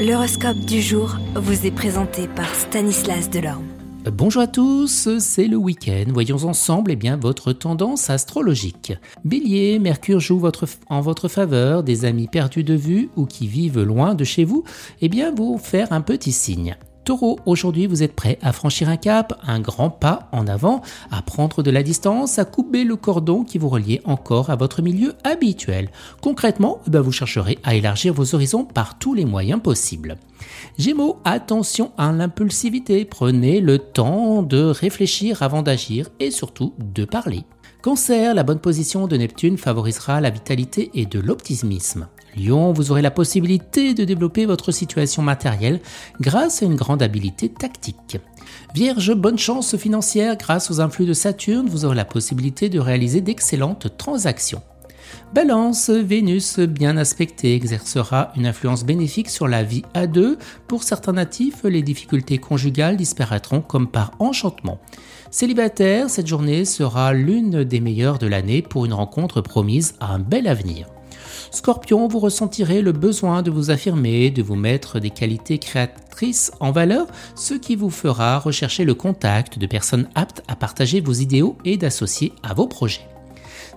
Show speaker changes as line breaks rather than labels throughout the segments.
L'horoscope du jour vous est présenté par Stanislas Delorme.
Bonjour à tous, c'est le week-end. Voyons ensemble eh bien, votre tendance astrologique. Bélier, Mercure joue en votre faveur, des amis perdus de vue ou qui vivent loin de chez vous, eh bien vous faire un petit signe. Taureau, aujourd'hui vous êtes prêt à franchir un cap, un grand pas en avant, à prendre de la distance, à couper le cordon qui vous reliait encore à votre milieu habituel. Concrètement, eh ben, vous chercherez à élargir vos horizons par tous les moyens possibles. Gémeaux, attention à l'impulsivité, prenez le temps de réfléchir avant d'agir et surtout de parler. Cancer, la bonne position de Neptune favorisera la vitalité et de l'optimisme. Lion, vous aurez la possibilité de développer votre situation matérielle grâce à une grande habileté tactique. Vierge, bonne chance financière grâce aux influx de Saturne, vous aurez la possibilité de réaliser d'excellentes transactions. Balance, Vénus bien aspectée exercera une influence bénéfique sur la vie à deux. Pour certains natifs, les difficultés conjugales disparaîtront comme par enchantement. Célibataire, cette journée sera l'une des meilleures de l'année pour une rencontre promise à un bel avenir. Scorpion, vous ressentirez le besoin de vous affirmer, de vous mettre des qualités créatrices en valeur, ce qui vous fera rechercher le contact de personnes aptes à partager vos idéaux et d'associer à vos projets.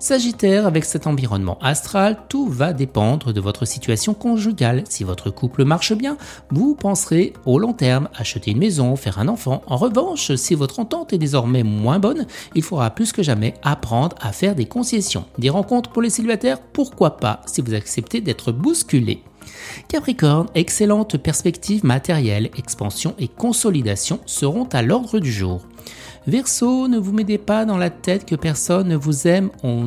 Sagittaire, avec cet environnement astral, tout va dépendre de votre situation conjugale. Si votre couple marche bien, vous penserez au long terme acheter une maison, faire un enfant. En revanche, si votre entente est désormais moins bonne, il faudra plus que jamais apprendre à faire des concessions. Des rencontres pour les célibataires, pourquoi pas si vous acceptez d'être bousculé. Capricorne, excellentes perspectives matérielles, expansion et consolidation seront à l'ordre du jour. Verseau, ne vous mettez pas dans la tête que personne ne vous aime, en,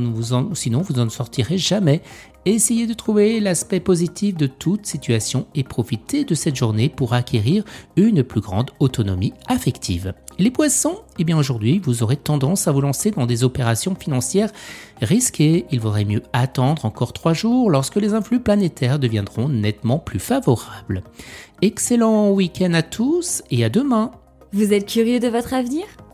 sinon vous n'en sortirez jamais. Essayez de trouver l'aspect positif de toute situation et profitez de cette journée pour acquérir une plus grande autonomie affective. Les poissons, eh bien aujourd'hui, vous aurez tendance à vous lancer dans des opérations financières risquées. Il vaudrait mieux attendre encore trois jours lorsque les influx planétaires deviendront nettement plus favorables. Excellent week-end à tous et à demain.
Vous êtes curieux de votre avenir?